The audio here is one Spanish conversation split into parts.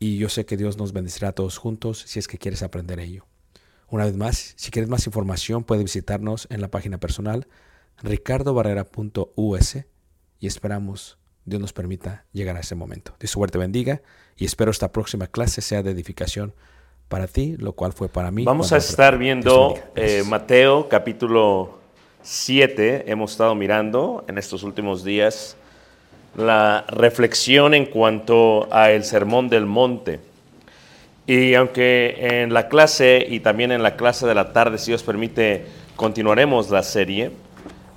y yo sé que Dios nos bendecirá a todos juntos si es que quieres aprender ello. Una vez más, si quieres más información, puedes visitarnos en la página personal ricardobarrera.us y esperamos Dios nos permita llegar a ese momento. Dios suerte bendiga y espero esta próxima clase sea de edificación para ti, lo cual fue para mí. Vamos a estar viendo eh. Mateo capítulo 7. Hemos estado mirando en estos últimos días la reflexión en cuanto a el sermón del monte. Y aunque en la clase y también en la clase de la tarde, si Dios permite, continuaremos la serie,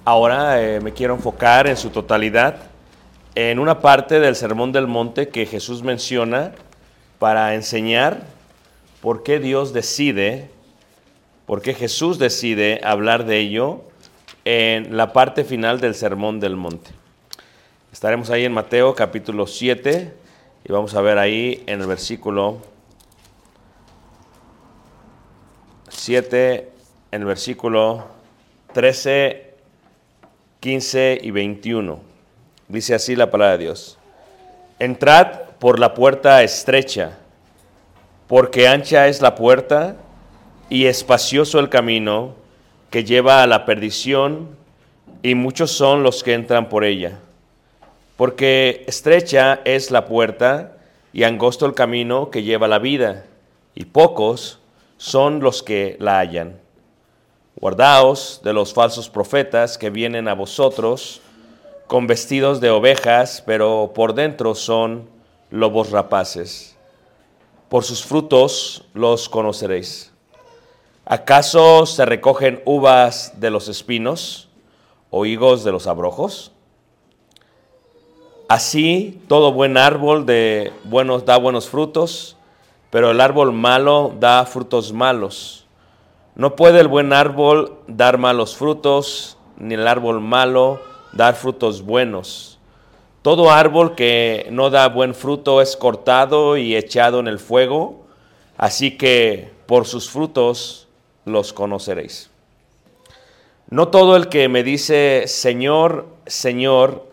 ahora eh, me quiero enfocar en su totalidad en una parte del sermón del monte que Jesús menciona para enseñar por qué Dios decide, por qué Jesús decide hablar de ello en la parte final del sermón del monte. Estaremos ahí en Mateo capítulo 7 y vamos a ver ahí en el versículo 7, en el versículo 13, 15 y 21. Dice así la palabra de Dios. Entrad por la puerta estrecha, porque ancha es la puerta y espacioso el camino que lleva a la perdición, y muchos son los que entran por ella. Porque estrecha es la puerta y angosto el camino que lleva la vida, y pocos son los que la hallan. Guardaos de los falsos profetas que vienen a vosotros con vestidos de ovejas, pero por dentro son lobos rapaces. Por sus frutos los conoceréis. ¿Acaso se recogen uvas de los espinos o higos de los abrojos? Así todo buen árbol de buenos da buenos frutos, pero el árbol malo da frutos malos. No puede el buen árbol dar malos frutos, ni el árbol malo dar frutos buenos. Todo árbol que no da buen fruto es cortado y echado en el fuego, así que por sus frutos los conoceréis. No todo el que me dice Señor, Señor,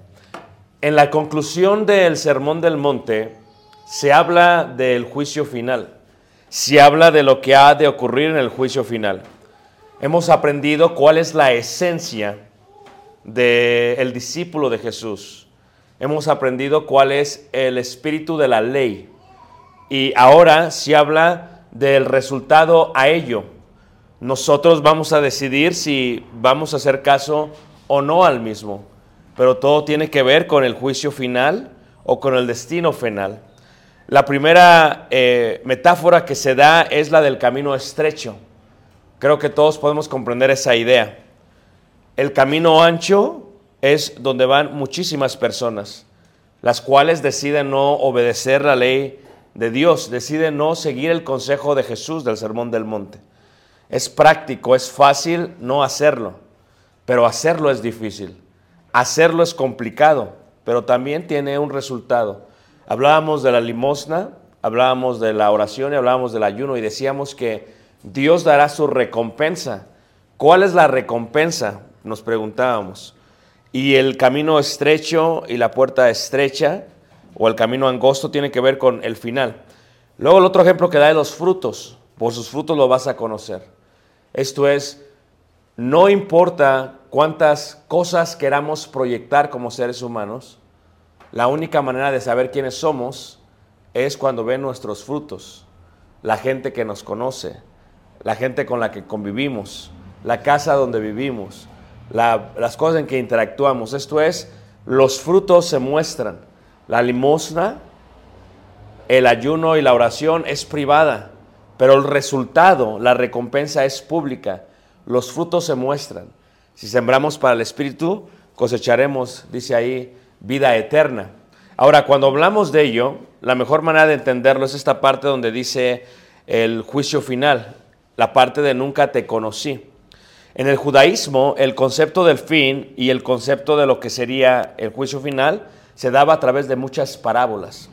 En la conclusión del Sermón del Monte se habla del juicio final, se habla de lo que ha de ocurrir en el juicio final. Hemos aprendido cuál es la esencia del discípulo de Jesús. Hemos aprendido cuál es el espíritu de la ley. Y ahora se habla del resultado a ello. Nosotros vamos a decidir si vamos a hacer caso o no al mismo. Pero todo tiene que ver con el juicio final o con el destino final. La primera eh, metáfora que se da es la del camino estrecho. Creo que todos podemos comprender esa idea. El camino ancho es donde van muchísimas personas, las cuales deciden no obedecer la ley de Dios, deciden no seguir el consejo de Jesús del Sermón del Monte. Es práctico, es fácil no hacerlo, pero hacerlo es difícil. Hacerlo es complicado, pero también tiene un resultado. Hablábamos de la limosna, hablábamos de la oración y hablábamos del ayuno y decíamos que Dios dará su recompensa. ¿Cuál es la recompensa? nos preguntábamos. Y el camino estrecho y la puerta estrecha, o el camino angosto, tiene que ver con el final. Luego el otro ejemplo que da es los frutos. Por sus frutos lo vas a conocer. Esto es, no importa cuántas cosas queramos proyectar como seres humanos, la única manera de saber quiénes somos es cuando ven nuestros frutos, la gente que nos conoce, la gente con la que convivimos, la casa donde vivimos, las cosas en que interactuamos. Esto es, los frutos se muestran. La limosna, el ayuno y la oración es privada, pero el resultado, la recompensa es pública. Los frutos se muestran. Si sembramos para el Espíritu, cosecharemos, dice ahí, vida eterna. Ahora, cuando hablamos de ello, la mejor manera de entenderlo es esta parte donde dice el juicio final, la parte de nunca te conocí. En el judaísmo, el concepto del fin y el concepto de lo que sería el juicio final se daba a través de muchas parábolas.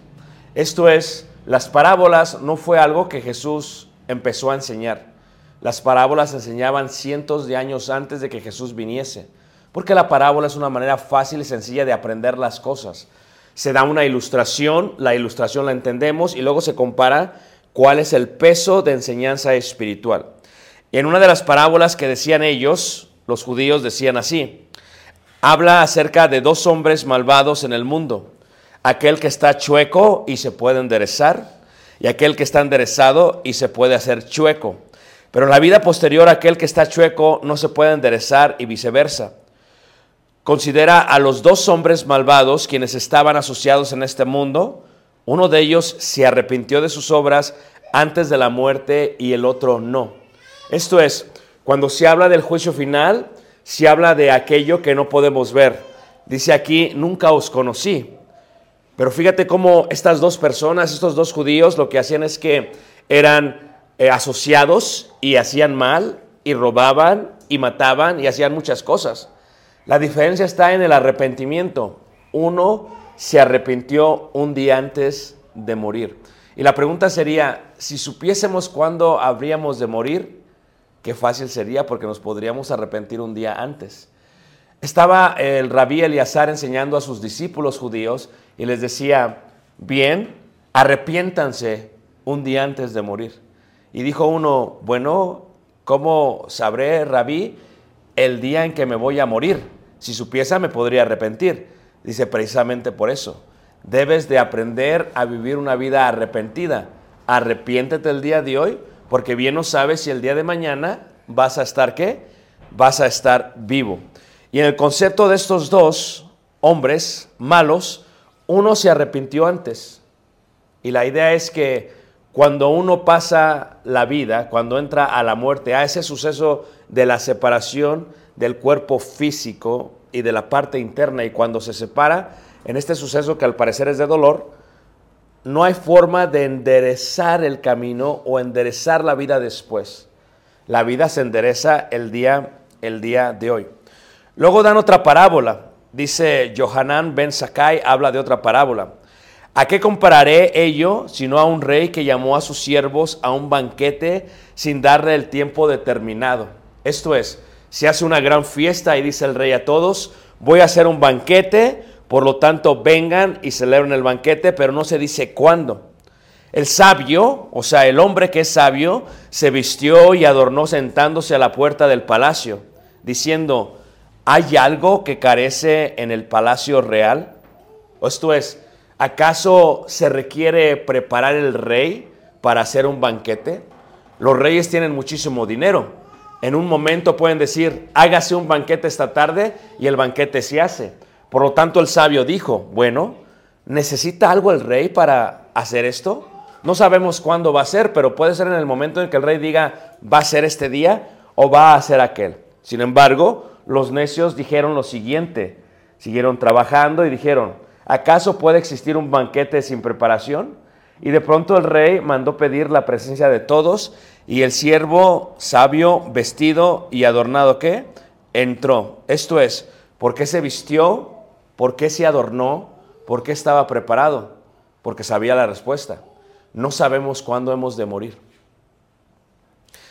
Esto es, las parábolas no fue algo que Jesús empezó a enseñar. Las parábolas enseñaban cientos de años antes de que Jesús viniese, porque la parábola es una manera fácil y sencilla de aprender las cosas. Se da una ilustración, la ilustración la entendemos y luego se compara cuál es el peso de enseñanza espiritual. En una de las parábolas que decían ellos, los judíos decían así, habla acerca de dos hombres malvados en el mundo, aquel que está chueco y se puede enderezar, y aquel que está enderezado y se puede hacer chueco. Pero la vida posterior aquel que está chueco no se puede enderezar y viceversa. Considera a los dos hombres malvados quienes estaban asociados en este mundo. Uno de ellos se arrepintió de sus obras antes de la muerte y el otro no. Esto es, cuando se habla del juicio final, se habla de aquello que no podemos ver. Dice aquí, nunca os conocí. Pero fíjate cómo estas dos personas, estos dos judíos, lo que hacían es que eran eh, asociados y hacían mal y robaban y mataban y hacían muchas cosas. La diferencia está en el arrepentimiento. Uno se arrepintió un día antes de morir. Y la pregunta sería, si supiésemos cuándo habríamos de morir, qué fácil sería porque nos podríamos arrepentir un día antes. Estaba el rabí Eleazar enseñando a sus discípulos judíos y les decía, bien, arrepiéntanse un día antes de morir. Y dijo uno, bueno, ¿cómo sabré, rabí, el día en que me voy a morir? Si supiese me podría arrepentir. Dice precisamente por eso. Debes de aprender a vivir una vida arrepentida. Arrepiéntete el día de hoy porque bien no sabes si el día de mañana vas a estar qué? Vas a estar vivo. Y en el concepto de estos dos hombres malos, uno se arrepintió antes. Y la idea es que cuando uno pasa la vida, cuando entra a la muerte, a ese suceso de la separación del cuerpo físico y de la parte interna, y cuando se separa, en este suceso que al parecer es de dolor, no hay forma de enderezar el camino o enderezar la vida después. La vida se endereza el día, el día de hoy. Luego dan otra parábola. Dice Johanan ben Sakai, habla de otra parábola. ¿A qué compararé ello sino a un rey que llamó a sus siervos a un banquete sin darle el tiempo determinado? Esto es, se hace una gran fiesta y dice el rey a todos, voy a hacer un banquete, por lo tanto vengan y celebren el banquete, pero no se dice cuándo. El sabio, o sea, el hombre que es sabio, se vistió y adornó sentándose a la puerta del palacio, diciendo, ¿hay algo que carece en el palacio real? Esto es, ¿acaso se requiere preparar el rey para hacer un banquete? Los reyes tienen muchísimo dinero. En un momento pueden decir, hágase un banquete esta tarde y el banquete se hace. Por lo tanto, el sabio dijo, bueno, ¿necesita algo el rey para hacer esto? No sabemos cuándo va a ser, pero puede ser en el momento en que el rey diga, va a ser este día o va a ser aquel. Sin embargo, los necios dijeron lo siguiente, siguieron trabajando y dijeron, ¿acaso puede existir un banquete sin preparación? Y de pronto el rey mandó pedir la presencia de todos y el siervo sabio, vestido y adornado, ¿qué? Entró. Esto es, ¿por qué se vistió? ¿Por qué se adornó? ¿Por qué estaba preparado? Porque sabía la respuesta. No sabemos cuándo hemos de morir.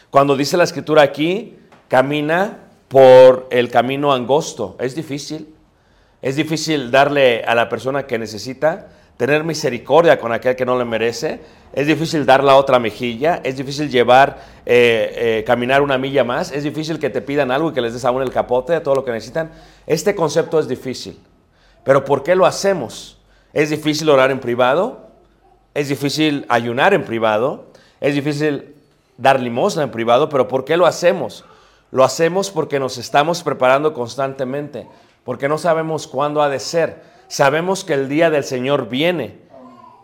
Cuando dice la escritura aquí, camina por el camino angosto. Es difícil. Es difícil darle a la persona que necesita, tener misericordia con aquel que no le merece. Es difícil dar la otra mejilla. Es difícil llevar, eh, eh, caminar una milla más. Es difícil que te pidan algo y que les des aún el capote de todo lo que necesitan. Este concepto es difícil. Pero ¿por qué lo hacemos? Es difícil orar en privado. Es difícil ayunar en privado. Es difícil dar limosna en privado. Pero ¿por qué lo hacemos? Lo hacemos porque nos estamos preparando constantemente, porque no sabemos cuándo ha de ser. Sabemos que el día del Señor viene.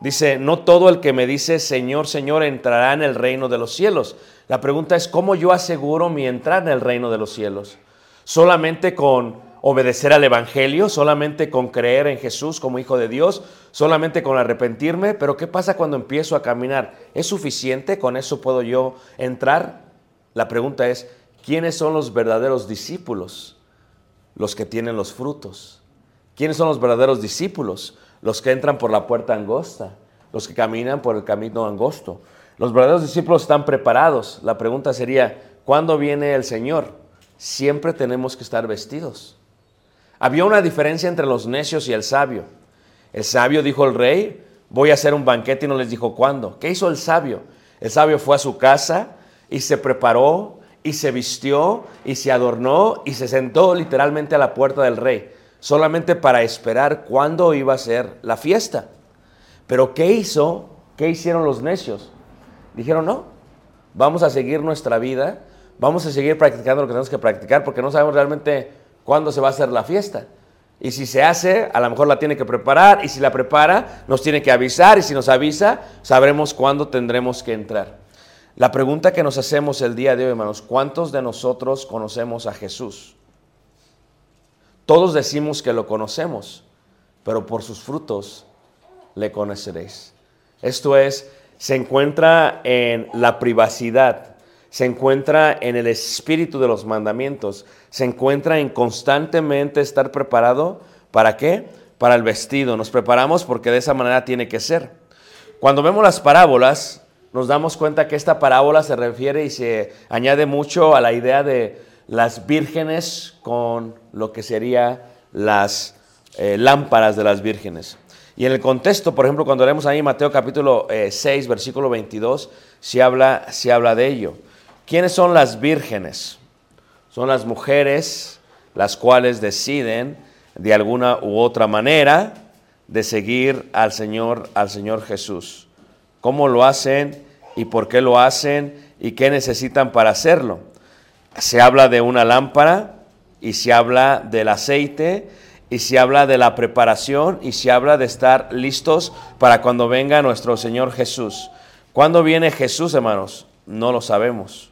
Dice, no todo el que me dice Señor, Señor entrará en el reino de los cielos. La pregunta es, ¿cómo yo aseguro mi entrar en el reino de los cielos? ¿Solamente con obedecer al Evangelio? ¿Solamente con creer en Jesús como Hijo de Dios? ¿Solamente con arrepentirme? Pero ¿qué pasa cuando empiezo a caminar? ¿Es suficiente? ¿Con eso puedo yo entrar? La pregunta es, ¿Quiénes son los verdaderos discípulos? Los que tienen los frutos. ¿Quiénes son los verdaderos discípulos? Los que entran por la puerta angosta, los que caminan por el camino angosto. Los verdaderos discípulos están preparados. La pregunta sería, ¿cuándo viene el Señor? Siempre tenemos que estar vestidos. Había una diferencia entre los necios y el sabio. El sabio dijo al rey, voy a hacer un banquete y no les dijo cuándo. ¿Qué hizo el sabio? El sabio fue a su casa y se preparó y se vistió y se adornó y se sentó literalmente a la puerta del rey, solamente para esperar cuándo iba a ser la fiesta. Pero ¿qué hizo? ¿Qué hicieron los necios? Dijeron, no, vamos a seguir nuestra vida, vamos a seguir practicando lo que tenemos que practicar porque no sabemos realmente cuándo se va a hacer la fiesta. Y si se hace, a lo mejor la tiene que preparar, y si la prepara, nos tiene que avisar, y si nos avisa, sabremos cuándo tendremos que entrar. La pregunta que nos hacemos el día de hoy, hermanos, ¿cuántos de nosotros conocemos a Jesús? Todos decimos que lo conocemos, pero por sus frutos le conoceréis. Esto es, se encuentra en la privacidad, se encuentra en el espíritu de los mandamientos, se encuentra en constantemente estar preparado. ¿Para qué? Para el vestido. Nos preparamos porque de esa manera tiene que ser. Cuando vemos las parábolas, nos damos cuenta que esta parábola se refiere y se añade mucho a la idea de las vírgenes con lo que serían las eh, lámparas de las vírgenes. Y en el contexto, por ejemplo, cuando leemos ahí Mateo capítulo 6, eh, versículo 22, se habla, se habla de ello. ¿Quiénes son las vírgenes? Son las mujeres las cuales deciden de alguna u otra manera de seguir al Señor, al Señor Jesús. ¿Cómo lo hacen y por qué lo hacen y qué necesitan para hacerlo? Se habla de una lámpara y se habla del aceite y se habla de la preparación y se habla de estar listos para cuando venga nuestro Señor Jesús. ¿Cuándo viene Jesús, hermanos? No lo sabemos.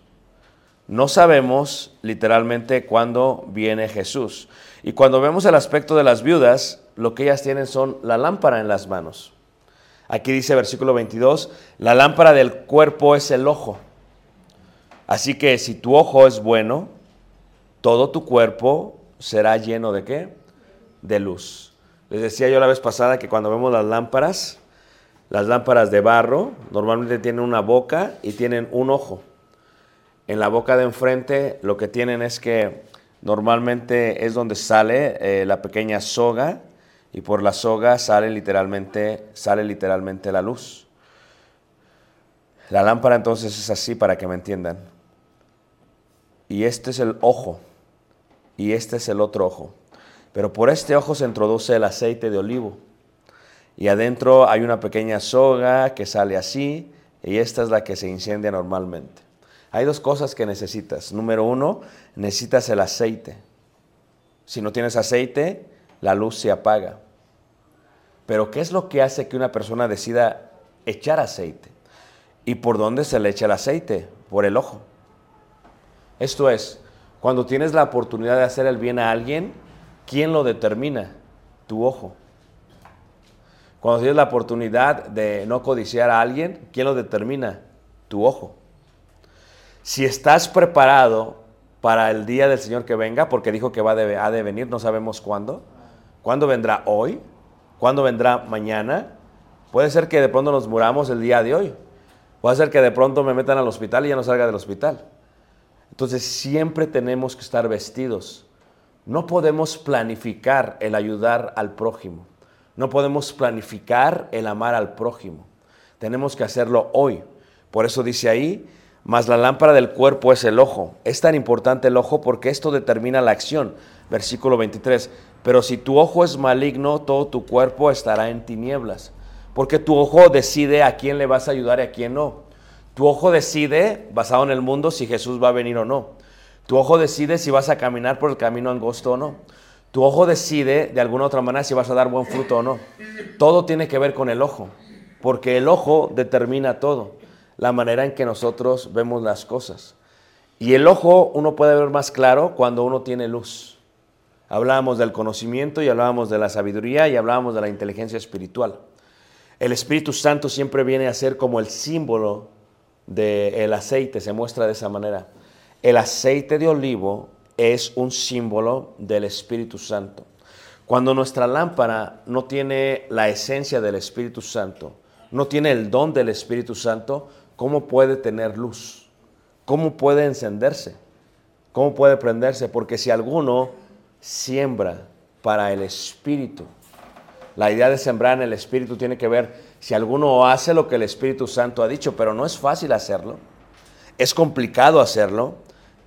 No sabemos literalmente cuándo viene Jesús. Y cuando vemos el aspecto de las viudas, lo que ellas tienen son la lámpara en las manos. Aquí dice versículo 22, la lámpara del cuerpo es el ojo. Así que si tu ojo es bueno, todo tu cuerpo será lleno de qué? De luz. Les decía yo la vez pasada que cuando vemos las lámparas, las lámparas de barro normalmente tienen una boca y tienen un ojo. En la boca de enfrente lo que tienen es que normalmente es donde sale eh, la pequeña soga y por la soga sale literalmente, sale literalmente la luz. La lámpara entonces es así para que me entiendan. Y este es el ojo y este es el otro ojo. Pero por este ojo se introduce el aceite de olivo. Y adentro hay una pequeña soga que sale así y esta es la que se incendia normalmente. Hay dos cosas que necesitas. Número uno, necesitas el aceite. Si no tienes aceite, la luz se apaga. Pero ¿qué es lo que hace que una persona decida echar aceite? ¿Y por dónde se le echa el aceite? Por el ojo. Esto es, cuando tienes la oportunidad de hacer el bien a alguien, ¿quién lo determina? Tu ojo. Cuando tienes la oportunidad de no codiciar a alguien, ¿quién lo determina? Tu ojo. Si estás preparado para el día del Señor que venga, porque dijo que va de, ha de venir, no sabemos cuándo. ¿Cuándo vendrá hoy? ¿Cuándo vendrá mañana? Puede ser que de pronto nos muramos el día de hoy. Puede ser que de pronto me metan al hospital y ya no salga del hospital. Entonces siempre tenemos que estar vestidos. No podemos planificar el ayudar al prójimo. No podemos planificar el amar al prójimo. Tenemos que hacerlo hoy. Por eso dice ahí, mas la lámpara del cuerpo es el ojo. Es tan importante el ojo porque esto determina la acción. Versículo 23. Pero si tu ojo es maligno, todo tu cuerpo estará en tinieblas. Porque tu ojo decide a quién le vas a ayudar y a quién no. Tu ojo decide, basado en el mundo, si Jesús va a venir o no. Tu ojo decide si vas a caminar por el camino angosto o no. Tu ojo decide de alguna otra manera si vas a dar buen fruto o no. Todo tiene que ver con el ojo, porque el ojo determina todo la manera en que nosotros vemos las cosas. Y el ojo uno puede ver más claro cuando uno tiene luz. Hablábamos del conocimiento y hablábamos de la sabiduría y hablábamos de la inteligencia espiritual. El Espíritu Santo siempre viene a ser como el símbolo del aceite, se muestra de esa manera. El aceite de olivo es un símbolo del Espíritu Santo. Cuando nuestra lámpara no tiene la esencia del Espíritu Santo, no tiene el don del Espíritu Santo, ¿cómo puede tener luz? ¿Cómo puede encenderse? ¿Cómo puede prenderse? Porque si alguno siembra para el Espíritu, la idea de sembrar en el Espíritu tiene que ver si alguno hace lo que el Espíritu Santo ha dicho, pero no es fácil hacerlo. Es complicado hacerlo,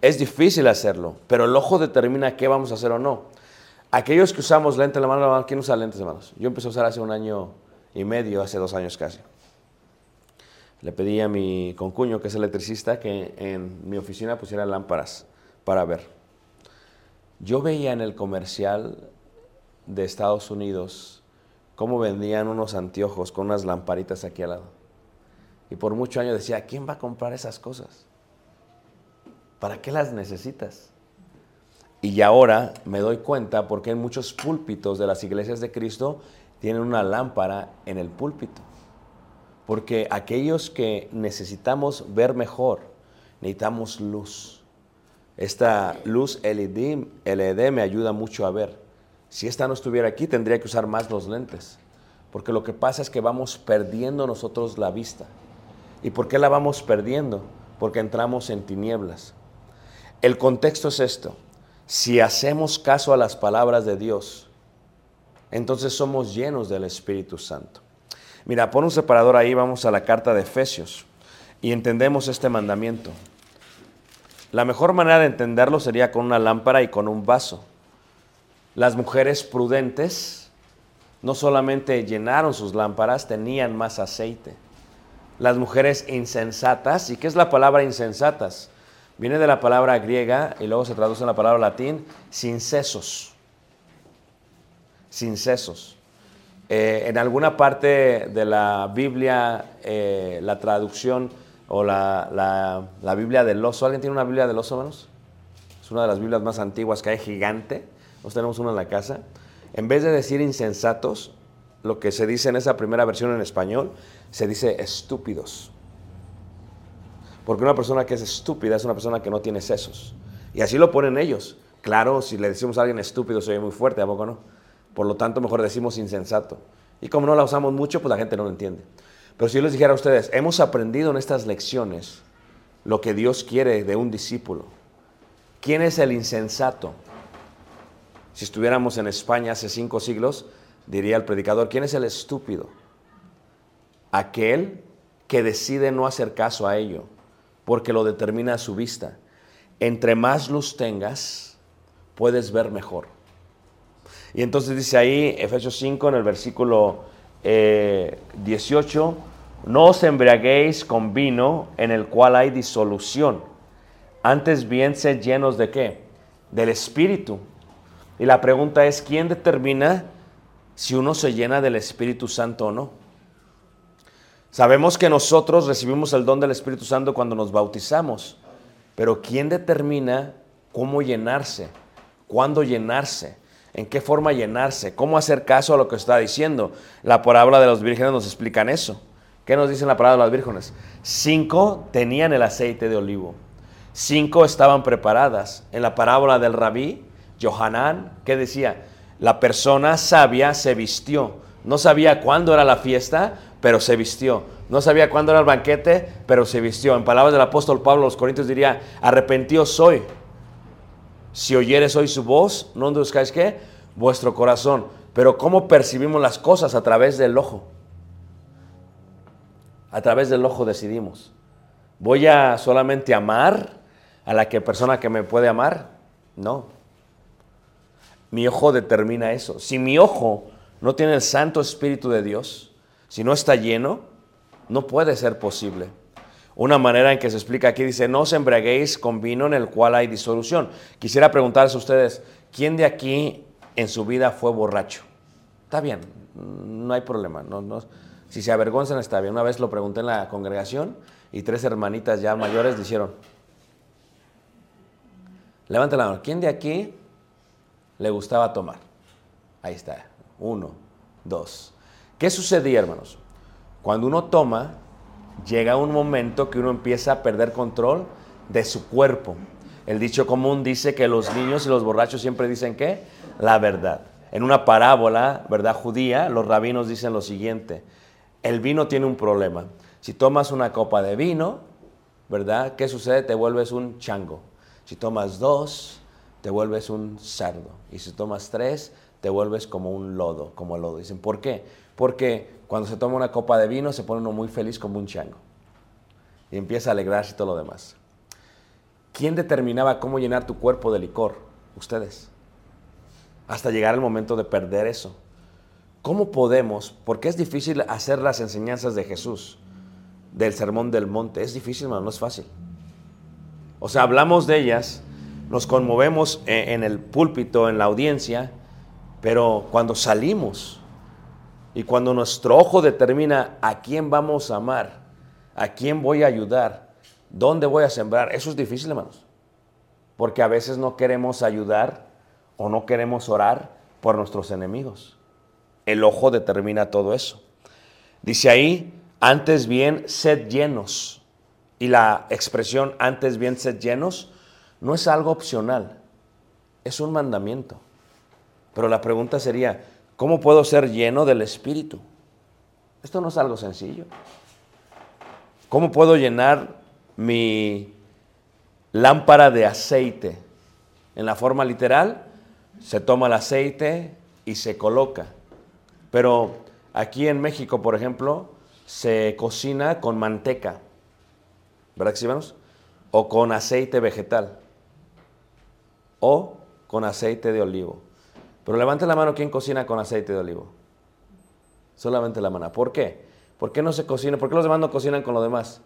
es difícil hacerlo, pero el ojo determina qué vamos a hacer o no. Aquellos que usamos lentes, la mano, ¿quién usa lentes, hermanos? Yo empecé a usar hace un año y medio, hace dos años casi le pedí a mi concuño, que es electricista, que en mi oficina pusiera lámparas para ver. Yo veía en el comercial de Estados Unidos cómo vendían unos anteojos con unas lamparitas aquí al lado. Y por muchos años decía, ¿quién va a comprar esas cosas? ¿Para qué las necesitas? Y ahora me doy cuenta porque en muchos púlpitos de las iglesias de Cristo tienen una lámpara en el púlpito. Porque aquellos que necesitamos ver mejor, necesitamos luz. Esta luz LED, LED me ayuda mucho a ver. Si esta no estuviera aquí, tendría que usar más los lentes. Porque lo que pasa es que vamos perdiendo nosotros la vista. ¿Y por qué la vamos perdiendo? Porque entramos en tinieblas. El contexto es esto. Si hacemos caso a las palabras de Dios, entonces somos llenos del Espíritu Santo. Mira, pon un separador ahí, vamos a la carta de Efesios y entendemos este mandamiento. La mejor manera de entenderlo sería con una lámpara y con un vaso. Las mujeres prudentes no solamente llenaron sus lámparas, tenían más aceite. Las mujeres insensatas, ¿y qué es la palabra insensatas? Viene de la palabra griega y luego se traduce en la palabra latín, sin sesos. Sin sesos. Eh, en alguna parte de la Biblia, eh, la traducción o la, la, la, Biblia del oso, ¿alguien tiene una Biblia del oso, menos? Es una de las Biblias más antiguas que hay, gigante. Nosotros tenemos una en la casa. En vez de decir insensatos, lo que se dice en esa primera versión en español, se dice estúpidos. Porque una persona que es estúpida es una persona que no tiene sesos. Y así lo ponen ellos. Claro, si le decimos a alguien estúpido se oye muy fuerte, ¿a poco no? Por lo tanto, mejor decimos insensato. Y como no la usamos mucho, pues la gente no lo entiende. Pero si yo les dijera a ustedes, hemos aprendido en estas lecciones lo que Dios quiere de un discípulo. ¿Quién es el insensato? Si estuviéramos en España hace cinco siglos, diría el predicador, ¿quién es el estúpido? Aquel que decide no hacer caso a ello, porque lo determina a su vista. Entre más luz tengas, puedes ver mejor. Y entonces dice ahí, Efesios 5, en el versículo eh, 18, no os embriaguéis con vino en el cual hay disolución. Antes bien sed llenos de qué? Del Espíritu. Y la pregunta es, ¿quién determina si uno se llena del Espíritu Santo o no? Sabemos que nosotros recibimos el don del Espíritu Santo cuando nos bautizamos, pero ¿quién determina cómo llenarse? ¿Cuándo llenarse? ¿En qué forma llenarse? ¿Cómo hacer caso a lo que está diciendo? La parábola de los vírgenes nos explican eso. ¿Qué nos dice la parábola de los vírgenes? Cinco tenían el aceite de olivo. Cinco estaban preparadas. En la parábola del rabí, Johanán, ¿qué decía? La persona sabia se vistió. No sabía cuándo era la fiesta, pero se vistió. No sabía cuándo era el banquete, pero se vistió. En palabras del apóstol Pablo, los Corintios diría, arrepentido soy. Si oyeres hoy su voz, no endurezcáis qué? Vuestro corazón. Pero ¿cómo percibimos las cosas? A través del ojo. A través del ojo decidimos. ¿Voy a solamente amar a la que persona que me puede amar? No. Mi ojo determina eso. Si mi ojo no tiene el Santo Espíritu de Dios, si no está lleno, no puede ser posible. Una manera en que se explica aquí dice, no os embriaguéis con vino en el cual hay disolución. Quisiera preguntarles a ustedes, ¿quién de aquí en su vida fue borracho? Está bien, no hay problema. Si se avergonzan está bien. Una vez lo pregunté en la congregación y tres hermanitas ya mayores dijeron, levanten la mano, ¿quién de aquí le gustaba tomar? Ahí está, uno, dos. ¿Qué sucedía, hermanos? Cuando uno toma, llega un momento que uno empieza a perder control de su cuerpo. El dicho común dice que los niños y los borrachos siempre dicen que la verdad. En una parábola, ¿verdad? Judía, los rabinos dicen lo siguiente, el vino tiene un problema. Si tomas una copa de vino, ¿verdad? ¿Qué sucede? Te vuelves un chango. Si tomas dos, te vuelves un cerdo. Y si tomas tres, te vuelves como un lodo, como el lodo. Dicen, ¿por qué? Porque cuando se toma una copa de vino se pone uno muy feliz como un chango. Y empieza a alegrarse y todo lo demás. ¿Quién determinaba cómo llenar tu cuerpo de licor? Ustedes. Hasta llegar el momento de perder eso. ¿Cómo podemos? Porque es difícil hacer las enseñanzas de Jesús, del sermón del monte. Es difícil, no es fácil. O sea, hablamos de ellas, nos conmovemos en el púlpito, en la audiencia, pero cuando salimos y cuando nuestro ojo determina a quién vamos a amar, a quién voy a ayudar, dónde voy a sembrar, eso es difícil, hermanos. Porque a veces no queremos ayudar o no queremos orar por nuestros enemigos. El ojo determina todo eso. Dice ahí, antes bien, sed llenos. Y la expresión antes bien, sed llenos no es algo opcional, es un mandamiento. Pero la pregunta sería, ¿Cómo puedo ser lleno del Espíritu? Esto no es algo sencillo. ¿Cómo puedo llenar mi lámpara de aceite? En la forma literal, se toma el aceite y se coloca. Pero aquí en México, por ejemplo, se cocina con manteca. ¿Verdad que sí? O con aceite vegetal. O con aceite de olivo. Pero levante la mano quien cocina con aceite de olivo. Solamente la mano. ¿Por qué? ¿Por qué no se cocina? ¿Por qué los demás no cocinan con lo demás?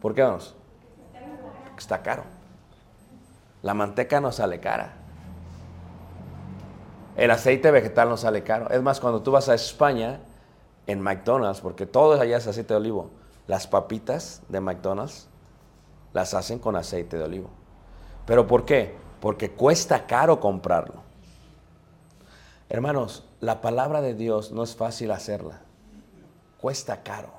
¿Por qué vamos? Está caro. La manteca no sale cara. El aceite vegetal no sale caro. Es más, cuando tú vas a España, en McDonald's, porque todo allá es aceite de olivo, las papitas de McDonald's las hacen con aceite de olivo. ¿Pero por qué? Porque cuesta caro comprarlo. Hermanos, la palabra de Dios no es fácil hacerla. Cuesta caro.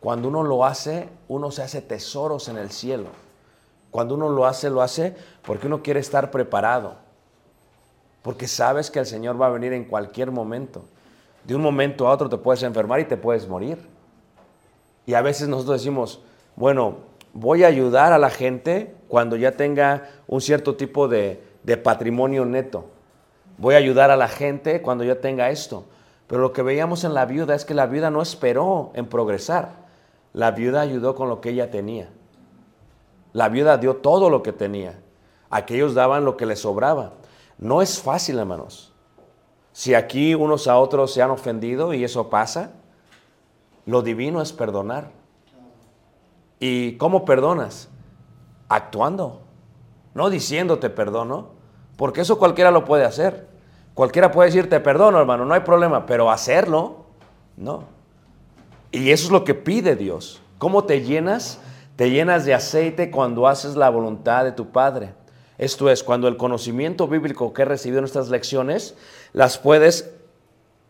Cuando uno lo hace, uno se hace tesoros en el cielo. Cuando uno lo hace, lo hace porque uno quiere estar preparado. Porque sabes que el Señor va a venir en cualquier momento. De un momento a otro te puedes enfermar y te puedes morir. Y a veces nosotros decimos, bueno, voy a ayudar a la gente cuando ya tenga un cierto tipo de, de patrimonio neto. Voy a ayudar a la gente cuando ya tenga esto. Pero lo que veíamos en la viuda es que la viuda no esperó en progresar. La viuda ayudó con lo que ella tenía. La viuda dio todo lo que tenía. Aquellos daban lo que les sobraba. No es fácil, hermanos. Si aquí unos a otros se han ofendido y eso pasa, lo divino es perdonar. ¿Y cómo perdonas? Actuando, no diciéndote perdono, porque eso cualquiera lo puede hacer. Cualquiera puede decir te perdono, hermano, no hay problema, pero hacerlo, no. Y eso es lo que pide Dios. ¿Cómo te llenas? Te llenas de aceite cuando haces la voluntad de tu Padre. Esto es, cuando el conocimiento bíblico que he recibido en estas lecciones, las puedes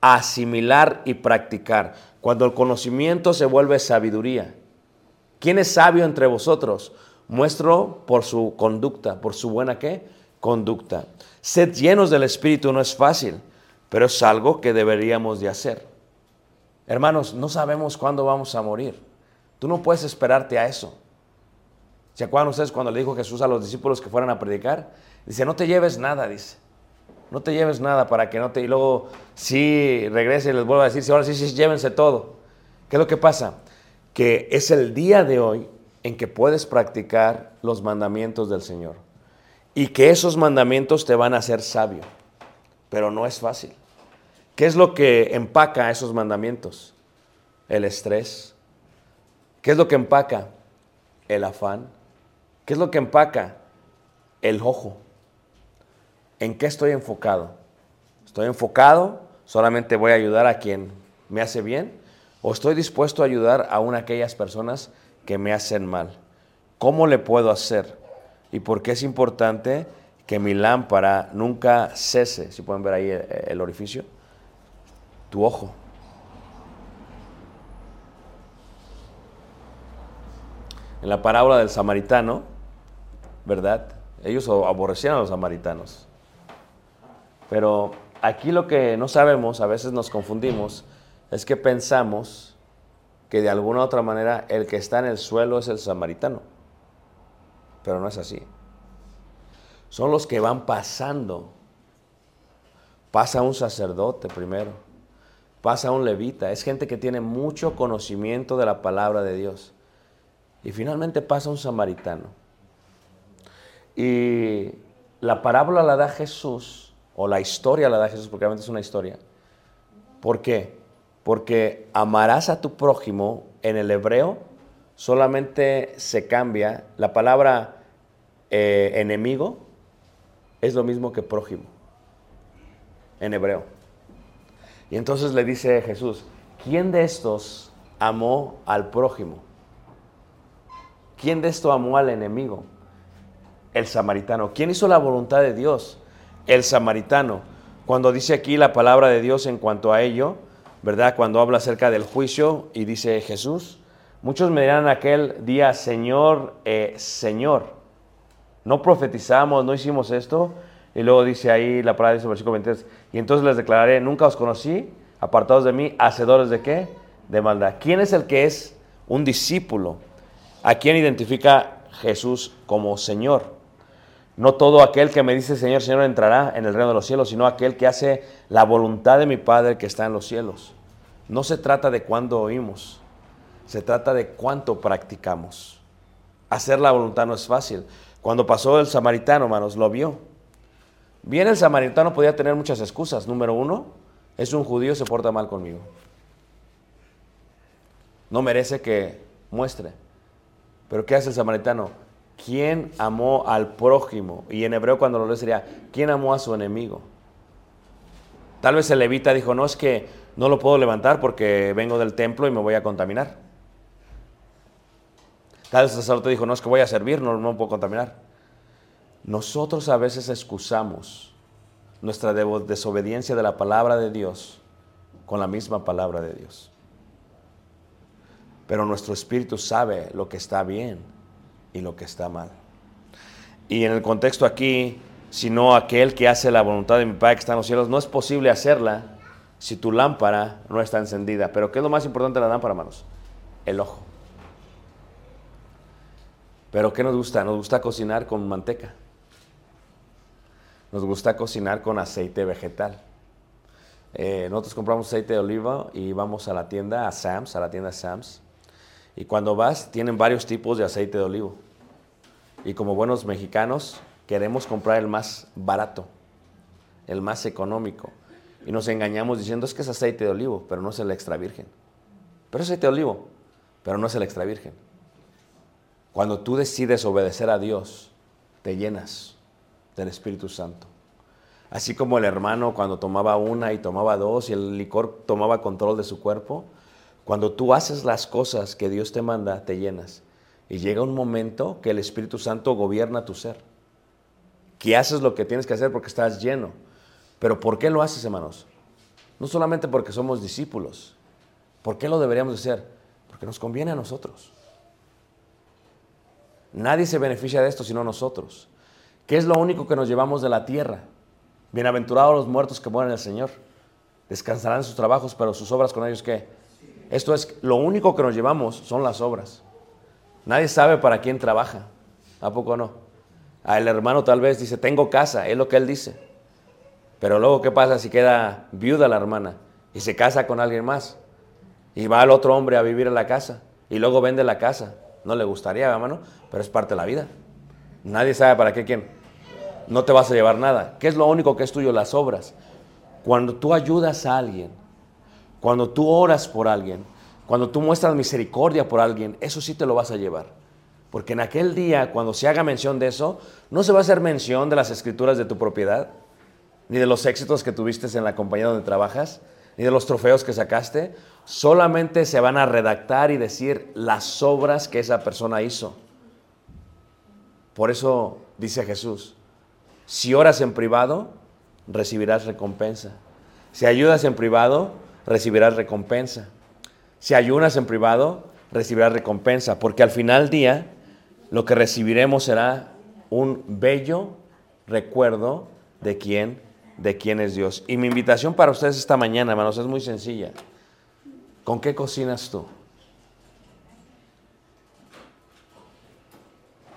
asimilar y practicar. Cuando el conocimiento se vuelve sabiduría. ¿Quién es sabio entre vosotros? Muestro por su conducta, por su buena qué? Conducta. Sed llenos del Espíritu no es fácil, pero es algo que deberíamos de hacer. Hermanos, no sabemos cuándo vamos a morir. Tú no puedes esperarte a eso. ¿Se acuerdan ustedes cuando le dijo Jesús a los discípulos que fueran a predicar? Dice, no te lleves nada, dice. No te lleves nada para que no te... Y luego sí regrese y les vuelva a decir, sí, ahora sí, sí, llévense todo. ¿Qué es lo que pasa? Que es el día de hoy en que puedes practicar los mandamientos del Señor. Y que esos mandamientos te van a hacer sabio. Pero no es fácil. ¿Qué es lo que empaca esos mandamientos? El estrés. ¿Qué es lo que empaca? El afán. ¿Qué es lo que empaca? El ojo. ¿En qué estoy enfocado? ¿Estoy enfocado? ¿Solamente voy a ayudar a quien me hace bien? ¿O estoy dispuesto a ayudar a una de aquellas personas que me hacen mal? ¿Cómo le puedo hacer? ¿Y por qué es importante que mi lámpara nunca cese? Si pueden ver ahí el, el orificio. Tu ojo. En la parábola del samaritano, ¿verdad? Ellos aborrecían a los samaritanos. Pero aquí lo que no sabemos, a veces nos confundimos, es que pensamos que de alguna u otra manera el que está en el suelo es el samaritano. Pero no es así. Son los que van pasando. Pasa un sacerdote primero. Pasa un levita. Es gente que tiene mucho conocimiento de la palabra de Dios. Y finalmente pasa un samaritano. Y la parábola la da Jesús, o la historia la da Jesús, porque realmente es una historia. ¿Por qué? Porque amarás a tu prójimo en el hebreo solamente se cambia. La palabra eh, enemigo es lo mismo que prójimo en hebreo. Y entonces le dice Jesús, ¿quién de estos amó al prójimo? ¿Quién de esto amó al enemigo? El samaritano. ¿Quién hizo la voluntad de Dios? El samaritano. Cuando dice aquí la palabra de Dios en cuanto a ello, ¿verdad? Cuando habla acerca del juicio y dice Jesús, muchos me dirán aquel día, Señor, eh, Señor, no profetizamos, no hicimos esto. Y luego dice ahí la palabra de ese versículo 23, y entonces les declararé, nunca os conocí, apartados de mí, hacedores de qué? de maldad. ¿Quién es el que es un discípulo? ¿A quién identifica Jesús como Señor? No todo aquel que me dice Señor, Señor entrará en el reino de los cielos, sino aquel que hace la voluntad de mi Padre que está en los cielos. No se trata de cuándo oímos, se trata de cuánto practicamos. Hacer la voluntad no es fácil. Cuando pasó el samaritano, hermanos, lo vio. Bien, el samaritano podía tener muchas excusas. Número uno, es un judío, se porta mal conmigo. No merece que muestre. Pero ¿qué hace el samaritano? ¿Quién amó al prójimo? Y en hebreo cuando lo lees sería, ¿quién amó a su enemigo? Tal vez el levita dijo, no es que no lo puedo levantar porque vengo del templo y me voy a contaminar. Tal vez el sacerdote dijo, no es que voy a servir, no, no puedo contaminar. Nosotros a veces excusamos nuestra desobediencia de la palabra de Dios con la misma palabra de Dios. Pero nuestro espíritu sabe lo que está bien y lo que está mal. Y en el contexto aquí, sino aquel que hace la voluntad de mi Padre que está en los cielos, no es posible hacerla si tu lámpara no está encendida. Pero ¿qué es lo más importante de la lámpara, hermanos? El ojo. Pero ¿qué nos gusta? Nos gusta cocinar con manteca. Nos gusta cocinar con aceite vegetal. Eh, nosotros compramos aceite de oliva y vamos a la tienda, a Sam's, a la tienda Sam's. Y cuando vas, tienen varios tipos de aceite de olivo. Y como buenos mexicanos, queremos comprar el más barato, el más económico. Y nos engañamos diciendo es que es aceite de olivo, pero no es el extra virgen. Pero es aceite de olivo, pero no es el extra virgen. Cuando tú decides obedecer a Dios, te llenas del Espíritu Santo. Así como el hermano cuando tomaba una y tomaba dos y el licor tomaba control de su cuerpo, cuando tú haces las cosas que Dios te manda, te llenas. Y llega un momento que el Espíritu Santo gobierna tu ser. Que haces lo que tienes que hacer porque estás lleno. Pero ¿por qué lo haces, hermanos? No solamente porque somos discípulos. ¿Por qué lo deberíamos hacer? Porque nos conviene a nosotros. Nadie se beneficia de esto sino nosotros. ¿Qué es lo único que nos llevamos de la tierra? Bienaventurados los muertos que mueren en el Señor. Descansarán sus trabajos, pero sus obras con ellos qué? Esto es, lo único que nos llevamos son las obras. Nadie sabe para quién trabaja. ¿A poco no? A el hermano tal vez dice, tengo casa, es lo que él dice. Pero luego, ¿qué pasa si queda viuda la hermana y se casa con alguien más? Y va el otro hombre a vivir en la casa y luego vende la casa. No le gustaría, hermano, pero es parte de la vida. Nadie sabe para qué quién. No te vas a llevar nada. ¿Qué es lo único que es tuyo? Las obras. Cuando tú ayudas a alguien, cuando tú oras por alguien, cuando tú muestras misericordia por alguien, eso sí te lo vas a llevar. Porque en aquel día, cuando se haga mención de eso, no se va a hacer mención de las escrituras de tu propiedad, ni de los éxitos que tuviste en la compañía donde trabajas, ni de los trofeos que sacaste. Solamente se van a redactar y decir las obras que esa persona hizo. Por eso dice Jesús, si oras en privado, recibirás recompensa. Si ayudas en privado, recibirás recompensa. Si ayunas en privado, recibirás recompensa, porque al final día lo que recibiremos será un bello recuerdo de quién, de quién es Dios. Y mi invitación para ustedes esta mañana, hermanos, es muy sencilla. ¿Con qué cocinas tú?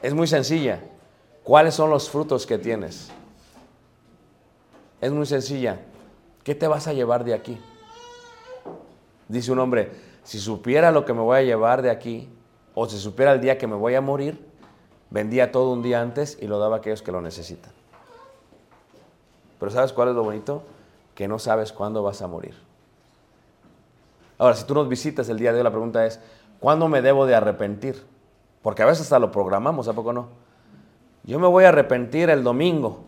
Es muy sencilla. ¿Cuáles son los frutos que tienes? Es muy sencilla. ¿Qué te vas a llevar de aquí? Dice un hombre, si supiera lo que me voy a llevar de aquí, o si supiera el día que me voy a morir, vendía todo un día antes y lo daba a aquellos que lo necesitan. Pero ¿sabes cuál es lo bonito? Que no sabes cuándo vas a morir. Ahora, si tú nos visitas el día de hoy, la pregunta es, ¿cuándo me debo de arrepentir? Porque a veces hasta lo programamos, ¿a poco no? Yo me voy a arrepentir el domingo,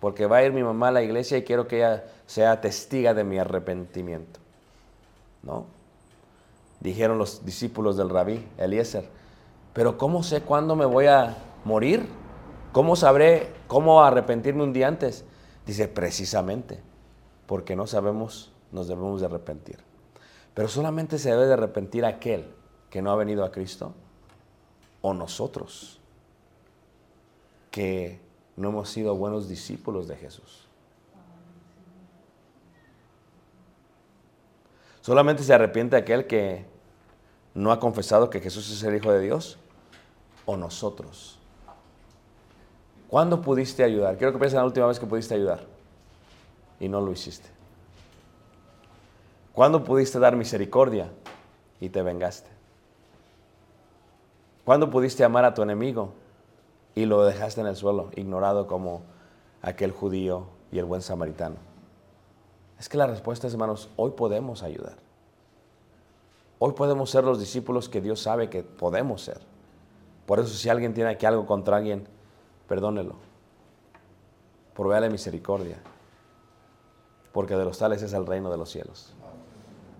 porque va a ir mi mamá a la iglesia y quiero que ella sea testiga de mi arrepentimiento. ¿No? Dijeron los discípulos del rabí, Eliezer. Pero ¿cómo sé cuándo me voy a morir? ¿Cómo sabré cómo arrepentirme un día antes? Dice, precisamente, porque no sabemos, nos debemos de arrepentir. Pero solamente se debe de arrepentir aquel que no ha venido a Cristo o nosotros que no hemos sido buenos discípulos de Jesús. Solamente se arrepiente aquel que no ha confesado que Jesús es el Hijo de Dios o nosotros. ¿Cuándo pudiste ayudar? Quiero que pienses en la última vez que pudiste ayudar y no lo hiciste. ¿Cuándo pudiste dar misericordia y te vengaste? ¿Cuándo pudiste amar a tu enemigo y lo dejaste en el suelo, ignorado como aquel judío y el buen samaritano? Es que la respuesta es, hermanos, hoy podemos ayudar. Hoy podemos ser los discípulos que Dios sabe que podemos ser. Por eso si alguien tiene aquí algo contra alguien, perdónelo. Provéale misericordia. Porque de los tales es el reino de los cielos.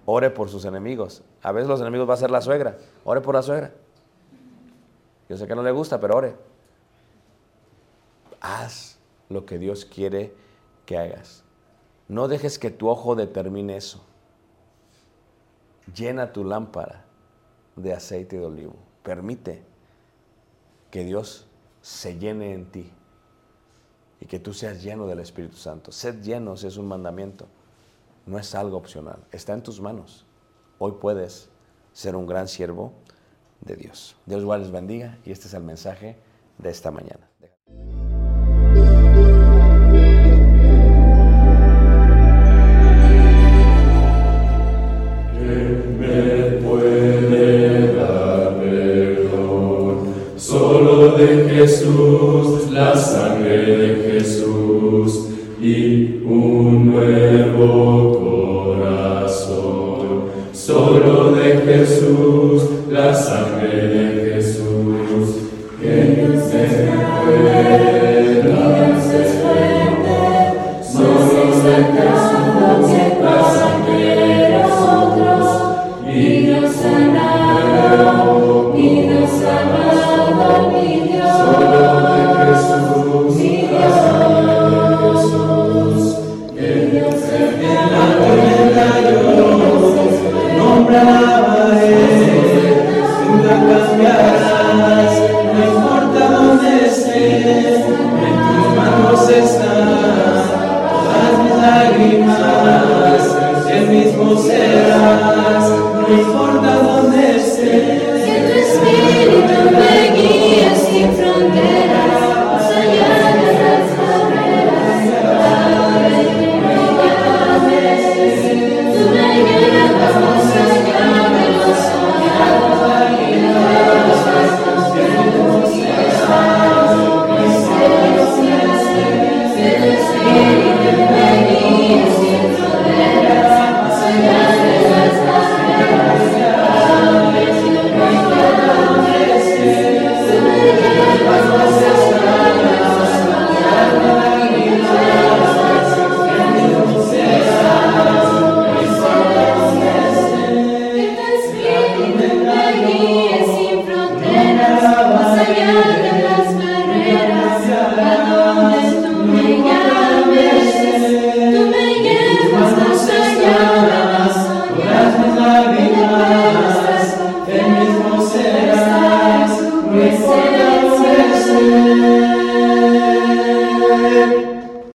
Ore por sus enemigos. A veces los enemigos va a ser la suegra. Ore por la suegra. Yo sé que no le gusta, pero ore. Haz lo que Dios quiere que hagas. No dejes que tu ojo determine eso. Llena tu lámpara de aceite de olivo. Permite que Dios se llene en ti y que tú seas lleno del Espíritu Santo. Sed llenos es un mandamiento, no es algo opcional, está en tus manos. Hoy puedes ser un gran siervo de Dios. Dios les bendiga y este es el mensaje de esta mañana. Serás,